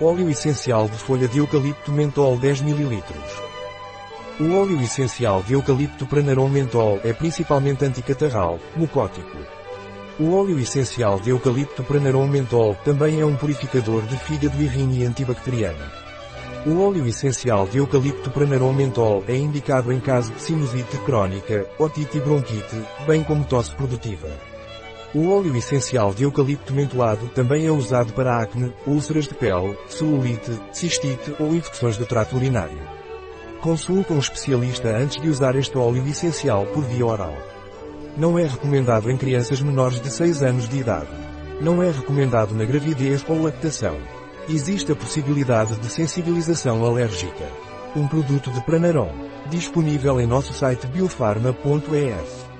Óleo essencial de folha de eucalipto mentol 10 ml. O óleo essencial de eucalipto Pranarom mentol é principalmente anticatarral, mucótico. O óleo essencial de eucalipto Pranarom mentol também é um purificador de fígado e rim e antibacteriano. O óleo essencial de eucalipto Pranarom mentol é indicado em caso de sinusite crónica, otite e bronquite, bem como tosse produtiva. O óleo essencial de eucalipto mentolado também é usado para acne, úlceras de pele, celulite, cistite ou infecções do trato urinário. Consulte um especialista antes de usar este óleo essencial por via oral. Não é recomendado em crianças menores de 6 anos de idade. Não é recomendado na gravidez ou lactação. Existe a possibilidade de sensibilização alérgica. Um produto de Pranarom. Disponível em nosso site biofarma.es.